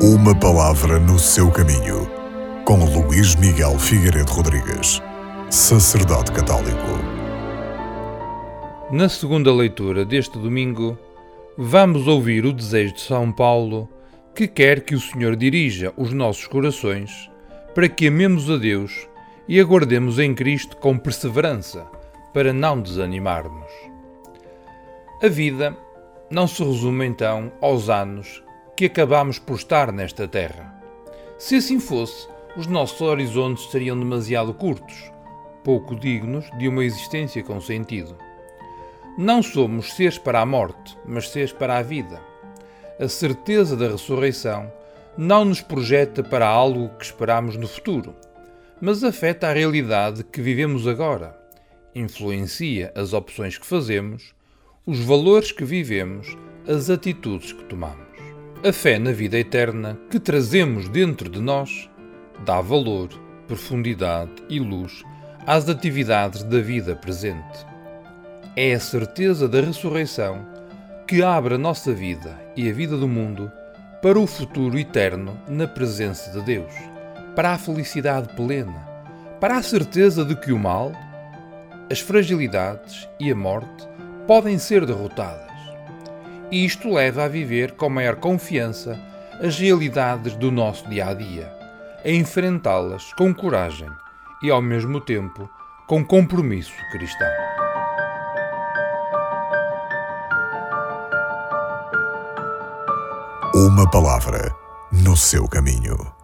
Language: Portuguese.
Uma palavra no seu caminho, com Luís Miguel Figueiredo Rodrigues, sacerdote católico. Na segunda leitura deste domingo, vamos ouvir o desejo de São Paulo que quer que o Senhor dirija os nossos corações para que amemos a Deus e aguardemos em Cristo com perseverança, para não desanimarmos. A vida não se resume então aos anos que acabamos por estar nesta terra. Se assim fosse, os nossos horizontes seriam demasiado curtos, pouco dignos de uma existência com sentido. Não somos seres para a morte, mas seres para a vida. A certeza da ressurreição não nos projeta para algo que esperamos no futuro, mas afeta a realidade que vivemos agora, influencia as opções que fazemos, os valores que vivemos, as atitudes que tomamos. A fé na vida eterna que trazemos dentro de nós dá valor, profundidade e luz às atividades da vida presente. É a certeza da ressurreição que abre a nossa vida e a vida do mundo para o futuro eterno na presença de Deus, para a felicidade plena, para a certeza de que o mal, as fragilidades e a morte podem ser derrotadas e isto leva a viver com maior confiança as realidades do nosso dia a dia, a enfrentá-las com coragem e, ao mesmo tempo, com compromisso cristão. Uma palavra no seu caminho.